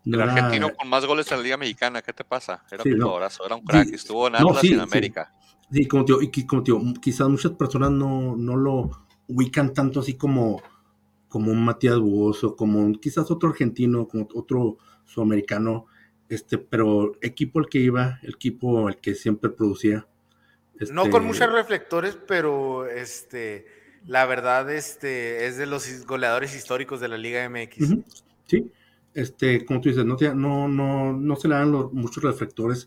el argentino con más goles en la Liga Mexicana, ¿qué te pasa? Era un jugadorazo, era un crack, estuvo en Atlas en América.
Sí, como tío, y como tío, quizás muchas personas no, no lo ubican tanto así como, como un Matías Buoso, como quizás otro argentino, como otro sudamericano, este, pero equipo al que iba, el equipo al que siempre producía.
no con este muchos reflectores, pero este la verdad, este, es de los goleadores históricos de la Liga MX.
Sí, este, como tú dices, no, no, no, no se le dan muchos reflectores,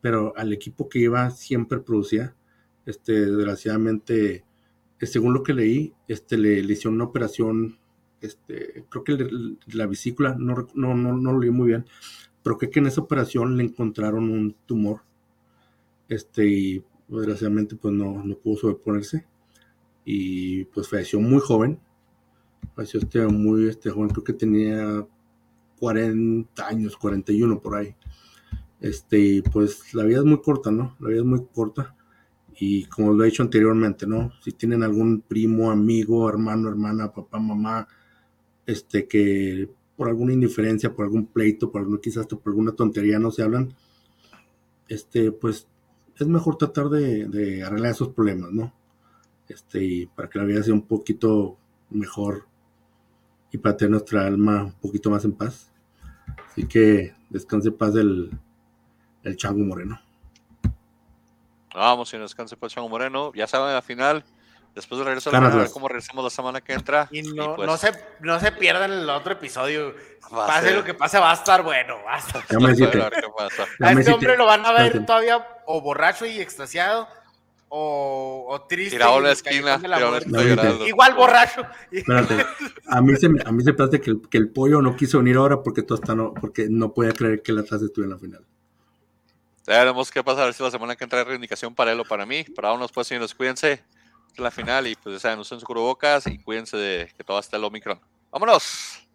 pero al equipo que iba siempre producía. Este, desgraciadamente, eh, según lo que leí, este, le, hicieron una operación, este, creo que la vesícula, no, no, no, no, lo leí muy bien, pero creo que en esa operación le encontraron un tumor, este, y desgraciadamente pues no, no pudo sobreponerse y pues falleció muy joven. Falleció este muy este joven, creo que tenía 40 años, 41 por ahí. Este, pues la vida es muy corta, ¿no? La vida es muy corta. Y como lo he dicho anteriormente, ¿no? Si tienen algún primo, amigo, hermano, hermana, papá, mamá, este, que por alguna indiferencia, por algún pleito, por algún, quizás por alguna tontería no se hablan, este, pues es mejor tratar de, arreglar esos problemas, ¿no? este, y para que la vida sea un poquito mejor y para tener nuestra alma un poquito más en paz. Así que descanse paz el, el Chango Moreno.
Vamos, y descanse paz Chango Moreno. Ya saben, la final, después de regresar a ver cómo regresamos la semana que entra.
Y no, pues no, se, no se pierdan el otro episodio. Pase lo que pase, va a estar bueno. Va a, estar [laughs] a este hombre lo van a ver todavía o borracho y extasiado o, o triste.
Tirado la esquina,
Igual borracho.
a mí se, a mí se parece que el, que el pollo no quiso venir ahora porque, todo está no, porque no podía creer que la Atlas estuvo en la final.
Ya veremos qué pasa, a ver si la semana que entra hay reivindicación para él o para mí. Para unos, pues, señores, cuídense en la final y pues ya saben, usen su cubrebocas y cuídense de que todo esté el Omicron. ¡Vámonos!